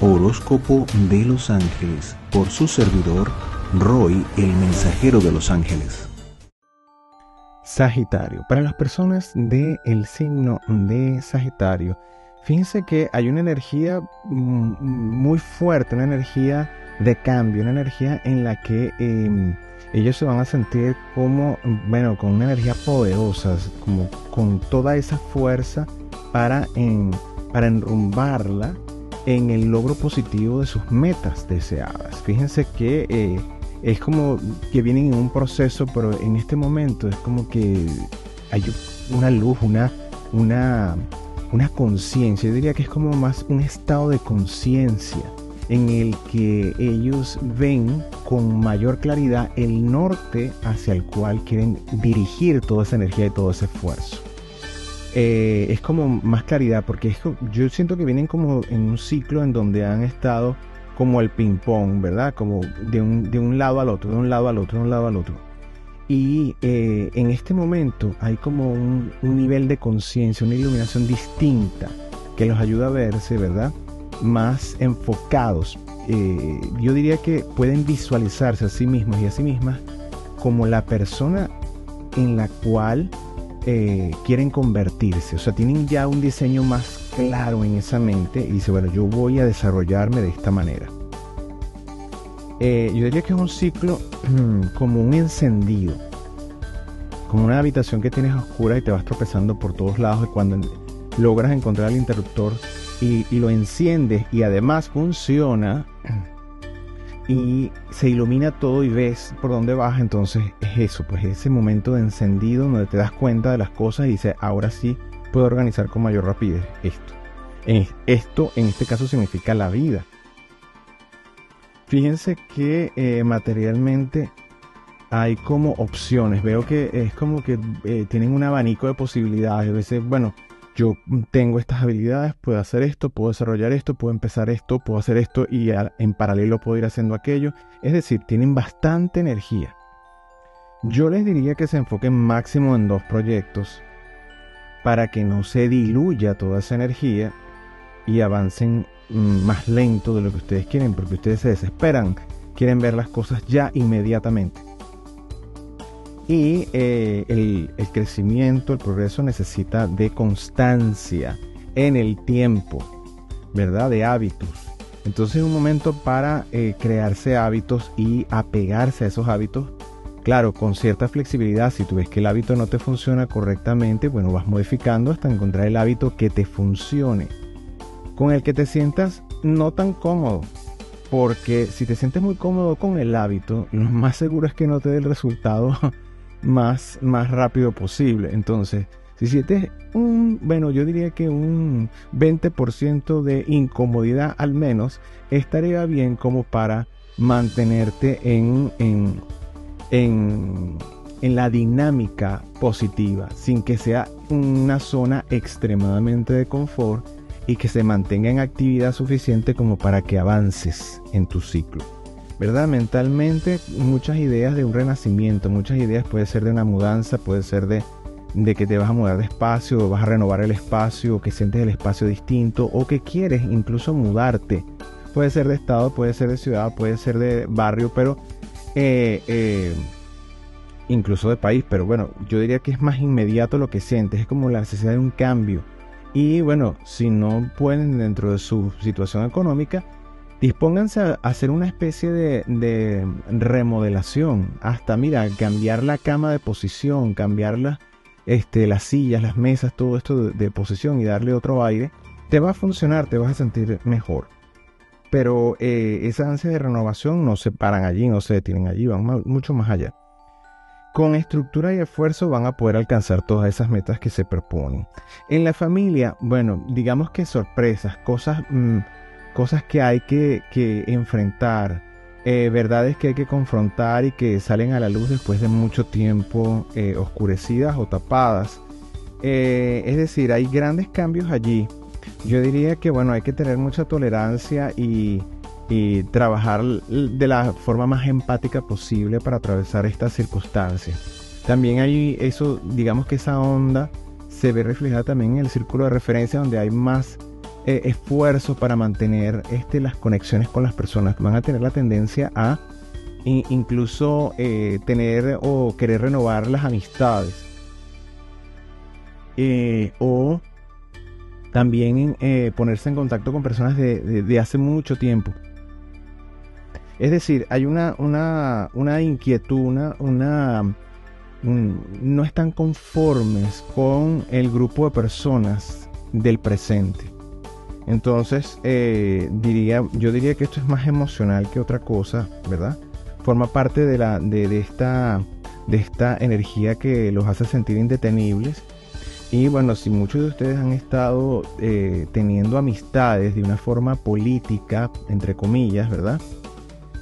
Horóscopo de los Ángeles por su servidor Roy, el mensajero de los ángeles. Sagitario. Para las personas del el signo de Sagitario, fíjense que hay una energía mm, muy fuerte, una energía de cambio, una energía en la que em, ellos se van a sentir como, bueno, con una energía poderosa, como con toda esa fuerza para, para enrumbarla en el logro positivo de sus metas deseadas. Fíjense que eh, es como que vienen en un proceso, pero en este momento es como que hay una luz, una, una, una conciencia. Yo diría que es como más un estado de conciencia en el que ellos ven con mayor claridad el norte hacia el cual quieren dirigir toda esa energía y todo ese esfuerzo. Eh, es como más claridad, porque yo siento que vienen como en un ciclo en donde han estado como el ping-pong, ¿verdad? Como de un, de un, lado al otro, de un lado al otro, de un lado al otro. Y eh, en este momento hay como un, nivel de conciencia, una iluminación distinta que los ayuda a verse, ¿verdad? Más enfocados. Eh, yo diría que pueden visualizarse a sí mismos y a sí mismas como la persona en la cual eh, quieren convertirse. O sea, tienen ya un diseño más claro en esa mente y dice, bueno, yo voy a desarrollarme de esta manera. Eh, yo diría que es un ciclo como un encendido, como una habitación que tienes oscura y te vas tropezando por todos lados y cuando logras encontrar el interruptor y, y lo enciendes y además funciona y se ilumina todo y ves por dónde vas, entonces es eso, pues ese momento de encendido donde te das cuenta de las cosas y dices, ahora sí puedo organizar con mayor rapidez esto. Esto en este caso significa la vida. Fíjense que eh, materialmente hay como opciones. Veo que es como que eh, tienen un abanico de posibilidades. A veces, bueno, yo tengo estas habilidades, puedo hacer esto, puedo desarrollar esto, puedo empezar esto, puedo hacer esto y en paralelo puedo ir haciendo aquello. Es decir, tienen bastante energía. Yo les diría que se enfoquen máximo en dos proyectos para que no se diluya toda esa energía y avancen mm, más lento de lo que ustedes quieren, porque ustedes se desesperan, quieren ver las cosas ya inmediatamente. Y eh, el, crecimiento, el progreso necesita de constancia en el tiempo, ¿verdad? De hábitos. Entonces es un momento para eh, crearse hábitos y apegarse a esos hábitos. Claro, con cierta flexibilidad, si tú ves que el hábito no te funciona correctamente, bueno, vas modificando hasta encontrar el hábito que te funcione con el que te sientas no tan cómodo. Porque si te sientes muy cómodo con el hábito, lo más seguro es que no te dé el resultado más, más rápido posible. Entonces, si sientes un, bueno, yo diría que un 20% de incomodidad al menos, estaría bien como para mantenerte en, en, en, en la dinámica positiva, sin que sea una zona extremadamente de confort y que se mantenga en actividad suficiente como para que avances en tu ciclo. ¿Verdad? Mentalmente muchas ideas de un renacimiento, muchas ideas puede ser de una mudanza, puede ser de, que te vas a mudar de espacio, vas a renovar el espacio, o que sientes el espacio distinto, o que quieres incluso mudarte. Puede ser de estado, puede ser de ciudad, puede ser de barrio, pero eh, eh, incluso de país. Pero bueno, yo diría que es más inmediato lo que sientes, es como la necesidad de un cambio y bueno, si no pueden dentro de su situación económica, dispónganse a hacer una especie de, remodelación. Hasta, mira, cambiar la cama de posición, cambiar este, las sillas, las mesas, todo esto de, posición y darle otro aire. Te va a funcionar, te vas a sentir mejor. Pero eh, esa de renovación no se paran allí, no se detienen allí, van mucho más allá. Con estructura y esfuerzo van a poder alcanzar todas esas metas que se proponen. En la familia, bueno, digamos que sorpresas, cosas, mm, cosas que hay que, enfrentar, eh, verdades que hay que confrontar y que salen a la luz después de mucho tiempo eh, oscurecidas o tapadas. Eh, es decir, hay grandes cambios allí. Yo diría que bueno, hay que tener mucha tolerancia y y trabajar de la forma más empática posible para atravesar estas circunstancias. También hay eso, digamos que esa onda se ve reflejada también en el círculo de referencia donde hay más eh, esfuerzo para mantener este, las conexiones con las personas. Van a tener la tendencia a incluso eh, tener o querer renovar las amistades. Eh, o también ponerse en contacto con personas de, hace mucho tiempo. Es decir, hay una, una, una inquietud, una, una no están conformes con el grupo de personas del presente. Entonces, eh, diría, yo diría que esto es más emocional que otra cosa, ¿verdad? Forma parte de, la, de, esta, de esta energía que los hace sentir indetenibles. Y bueno, si muchos de ustedes han estado eh, teniendo amistades de una forma política, entre comillas, ¿verdad?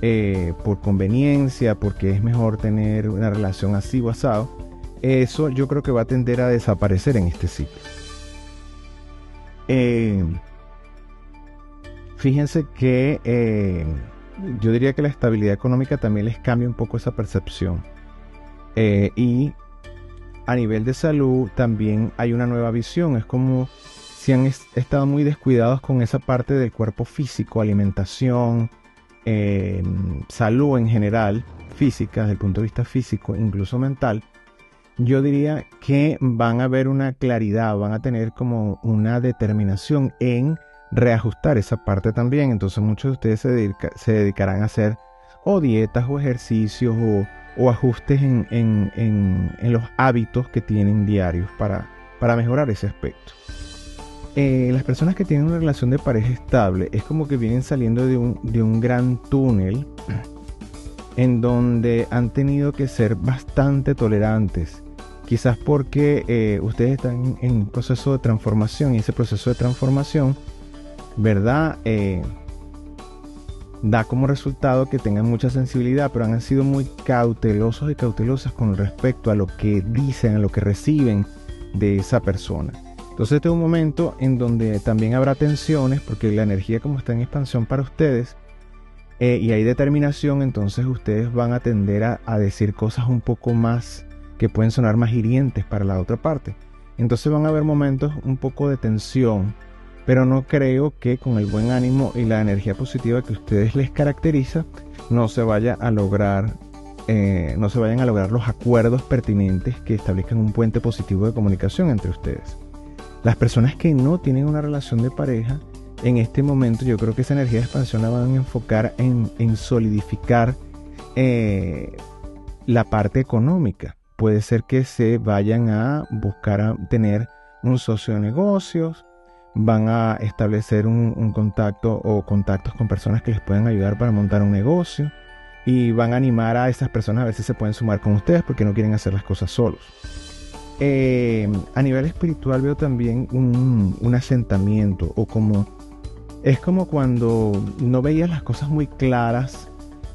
Eh, por conveniencia, porque es mejor tener una relación así o asado, eso yo creo que va a tender a desaparecer en este ciclo. Eh, fíjense que eh, yo diría que la estabilidad económica también les cambia un poco esa percepción. y a nivel de salud también hay una nueva visión. Es como si han estado muy descuidados con esa parte del cuerpo físico, alimentación, salud en general, física, desde el punto de vista físico, incluso mental, yo diría que van a ver una claridad, van a tener como una determinación en reajustar esa parte también. Entonces muchos de ustedes se, dedicarán a hacer o dietas o ejercicios o, ajustes en, los hábitos que tienen diarios para, para mejorar ese aspecto. Eh, las personas que tienen una relación de pareja estable es como que vienen saliendo de un, gran túnel en donde han tenido que ser bastante tolerantes. Quizás porque eh, ustedes están en un proceso de transformación y ese proceso de transformación, ¿verdad? Eh, da como resultado que tengan mucha sensibilidad, pero han sido muy cautelosos y cautelosas con respecto a lo que dicen, a lo que reciben de esa persona. Entonces este es un momento en donde también habrá tensiones porque la energía como está en expansión para ustedes eh, y hay determinación, entonces ustedes van a tender a, decir cosas un poco más que pueden sonar más hirientes para la otra parte. Entonces van a haber momentos un poco de tensión, pero no creo que con el buen ánimo y la energía positiva que ustedes les caracteriza no se vaya a lograr eh, no se vayan a lograr los acuerdos pertinentes que establezcan un puente positivo de comunicación entre ustedes. Las personas que no tienen una relación de pareja, en este momento yo creo que esa energía de expansión la van a enfocar en, solidificar eh, la parte económica. Puede ser que se vayan a buscar a tener un socio de negocios, van a establecer un, un, contacto o contactos con personas que les puedan ayudar para montar un negocio y van a animar a esas personas a ver si se pueden sumar con ustedes porque no quieren hacer las cosas solos. Eh, a nivel espiritual veo también un, asentamiento o como es como cuando no veías las cosas muy claras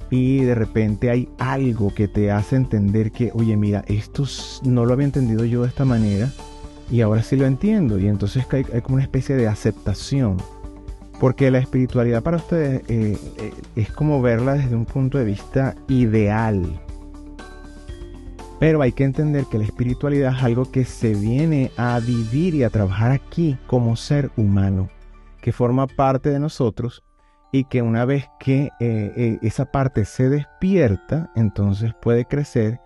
y de repente hay algo que te hace entender que, oye, mira, esto no lo había entendido yo de esta manera y ahora sí lo entiendo. Y entonces hay, como una especie de aceptación. Porque la espiritualidad para ustedes eh, eh, es como verla desde un punto de vista ideal. Pero hay que entender que la espiritualidad es algo que se viene a vivir y a trabajar aquí como ser humano, que forma parte de nosotros y que una vez que eh, esa parte se despierta, entonces puede crecer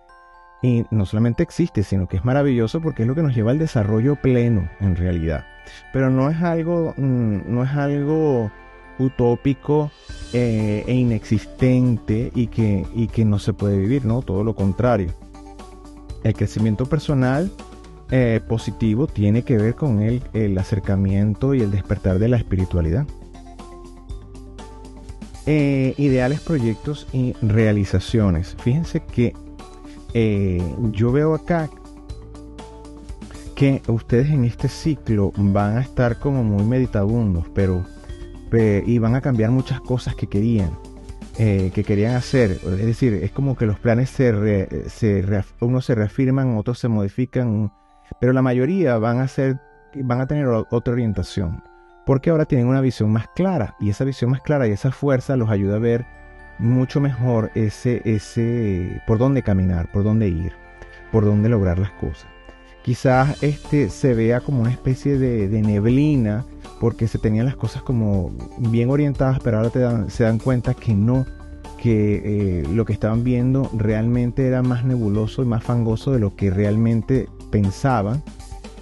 y no solamente existe, sino que es maravilloso porque es lo que nos lleva al desarrollo pleno en realidad. Pero no es algo, mm, no es algo utópico eh, e inexistente y que, y que no se puede vivir, ¿no? Todo lo contrario. El crecimiento personal eh, positivo tiene que ver con el, el, acercamiento y el despertar de la espiritualidad. Eh, ideales, proyectos y realizaciones. Fíjense que eh, yo veo acá que ustedes en este ciclo van a estar como muy meditabundos, pero y van a cambiar muchas cosas que querían. Eh, que querían hacer. Es decir, es como que los planes se, se unos se reafirman, otros se modifican, pero la mayoría van a van a tener otra orientación, porque ahora tienen una visión más clara y esa visión más clara y esa fuerza los ayuda a ver mucho mejor ese, ese, por dónde caminar, por dónde ir, por dónde lograr las cosas. quizás este se vea como una especie de, neblina porque se tenían las cosas como bien orientadas, pero ahora se dan cuenta que no, que eh, lo que estaban viendo realmente era más nebuloso y más fangoso de lo que realmente pensaban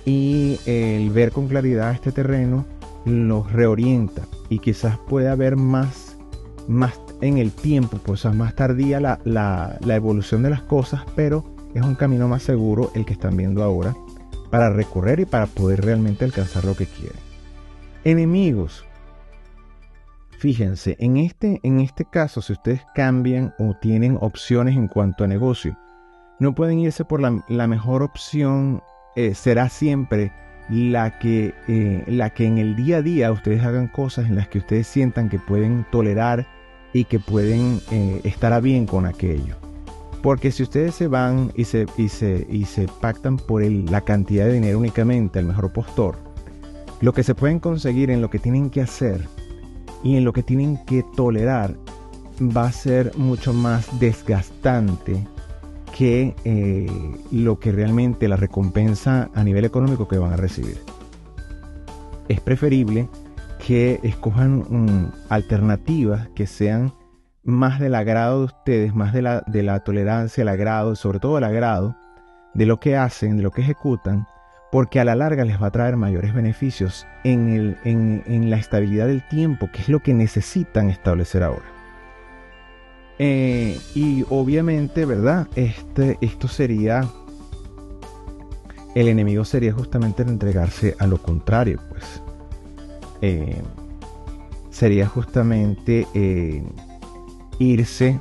y el ver con claridad este terreno los reorienta y quizás pueda haber más, más en el tiempo, pues más tardía la, la, la evolución de las cosas, pero es un camino más seguro el que están viendo ahora para recorrer y para poder realmente alcanzar lo que quieren. Enemigos. Fíjense, en este, en este caso, si ustedes cambian o tienen opciones en cuanto a negocio, no pueden irse por la, la mejor opción eh, será siempre la que, eh, la que en el día a día ustedes hagan cosas en las que ustedes sientan que pueden tolerar y que pueden eh, estar a bien con aquello. Porque si ustedes se van y se, y se, y se pactan por la cantidad de dinero únicamente, el mejor postor, lo que se pueden conseguir en lo que tienen que hacer y en lo que tienen que tolerar va a ser mucho más desgastante que eh, lo que realmente la recompensa a nivel económico que van a recibir. Es preferible que escojan alternativas que sean más del agrado de ustedes, más de la, de la tolerancia, el agrado, sobre todo el agrado de lo que hacen, de lo que ejecutan, porque a la larga les va a traer mayores beneficios en, el, en, en la estabilidad del tiempo, que es lo que necesitan establecer ahora. Eh, y obviamente, ¿verdad? Este, esto sería, el enemigo sería justamente entregarse a lo contrario, pues. Eh, sería justamente eh, irse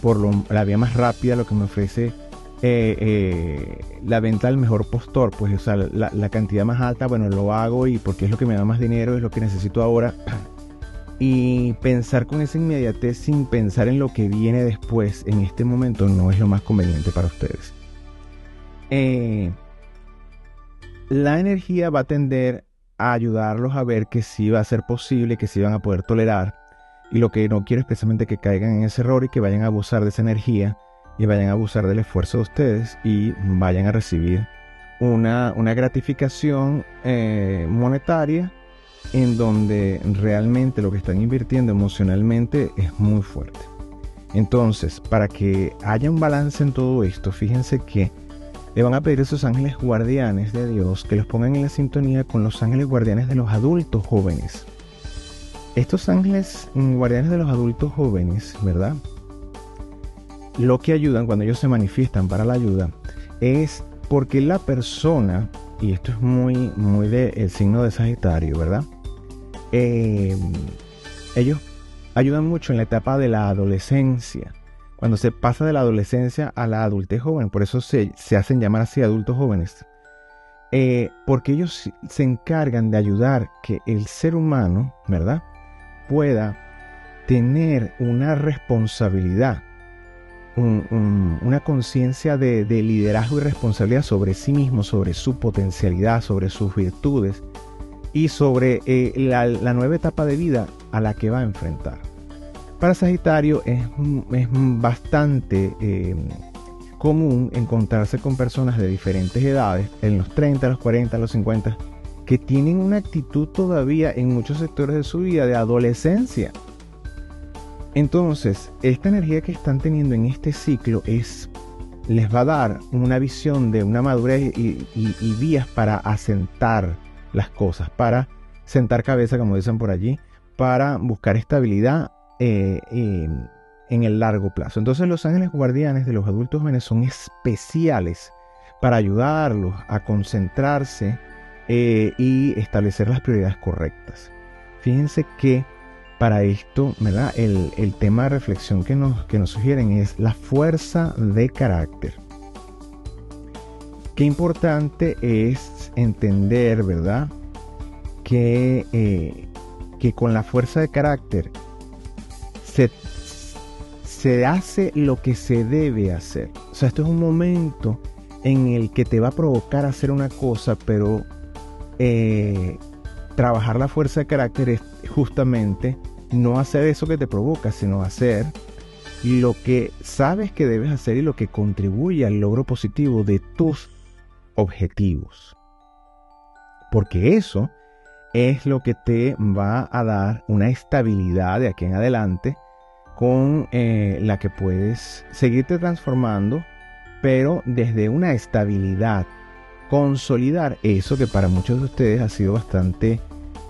por la vía más rápida, lo que me ofrece la venta al mejor postor, pues o sea, la, la, cantidad más alta, bueno, lo hago y porque es lo que me da más dinero, es lo que necesito ahora, y pensar con esa inmediatez sin pensar en lo que viene después en este momento no es lo más conveniente para ustedes. Eh, la energía va a tender a ayudarlos a ver que sí va a ser posible, que sí van a poder tolerar. Y lo que no quiero es precisamente que caigan en ese error y que vayan a abusar de esa energía y vayan a abusar del esfuerzo de ustedes y vayan a recibir una, una gratificación eh, monetaria en donde realmente lo que están invirtiendo emocionalmente es muy fuerte. Entonces, para que haya un balance en todo esto, fíjense que le van a pedir a esos ángeles guardianes de Dios que los pongan en la sintonía con los ángeles guardianes de los adultos jóvenes. Estos ángeles guardianes de los adultos jóvenes, ¿verdad? Lo que ayudan cuando ellos se manifiestan para la ayuda es porque la persona, y esto es muy, muy del signo de Sagitario, ¿verdad? Eh, ellos ayudan mucho en la etapa de la adolescencia, cuando se pasa de la adolescencia a la adultez joven, por eso se, hacen llamar así adultos jóvenes, eh, porque ellos se encargan de ayudar que el ser humano, ¿verdad?, pueda tener una responsabilidad, una conciencia de, de liderazgo y responsabilidad sobre sí mismo, sobre su potencialidad, sobre sus virtudes, y sobre eh, la, nueva etapa de vida a la que va a enfrentar. Para Sagitario es, es bastante eh, común encontrarse con personas de diferentes edades, en los 30, los 40, los 50, que tienen una actitud todavía en muchos sectores de su vida de adolescencia. Entonces, esta energía que están teniendo en este ciclo es les va a dar una visión de una madurez y, y vías para asentar las cosas, para sentar cabeza, como dicen por allí, para buscar estabilidad eh, en el largo plazo. Entonces los ángeles guardianes de los adultos jóvenes son especiales para ayudarlos a concentrarse eh, y establecer las prioridades correctas. Fíjense que para esto, ¿verdad? El, el, tema de reflexión que nos, que nos sugieren es la fuerza de carácter. Qué importante es entender, ¿verdad? Que, eh, que con la fuerza de carácter se, se hace lo que se debe hacer. O sea, esto es un momento en el que te va a provocar hacer una cosa, pero eh, trabajar la fuerza de carácter es justamente no hacer eso que te provoca, sino hacer lo que sabes que debes hacer y lo que contribuye al logro positivo de tus objetivos. Porque eso es lo que te va a dar una estabilidad de aquí en adelante con eh, la que puedes seguirte transformando, pero desde una estabilidad, consolidar eso que para muchos de ustedes ha sido bastante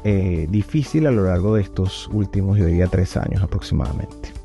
eh, difícil a lo largo de estos últimos, yo diría, tres años aproximadamente.